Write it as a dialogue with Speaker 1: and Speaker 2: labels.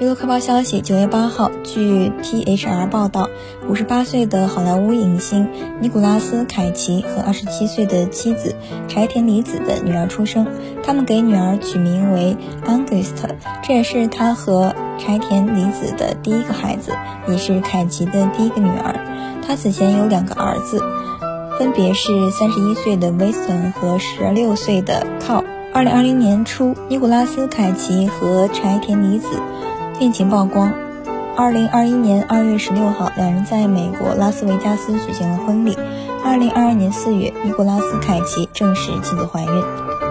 Speaker 1: 娱乐快报消息：九月八号，据 THR 报道，五十八岁的好莱坞影星尼古拉斯·凯奇和二十七岁的妻子柴田里子的女儿出生。他们给女儿取名为 August，这也是他和柴田里子的第一个孩子，也是凯奇的第一个女儿。他此前有两个儿子，分别是三十一岁的 Winston 和十六岁的 Carl。二零二零年初，尼古拉斯·凯奇和柴田里子。恋情曝光。二零二一年二月十六号，两人在美国拉斯维加斯举行了婚礼。二零二二年四月，尼古拉斯凯奇证实妻子怀孕。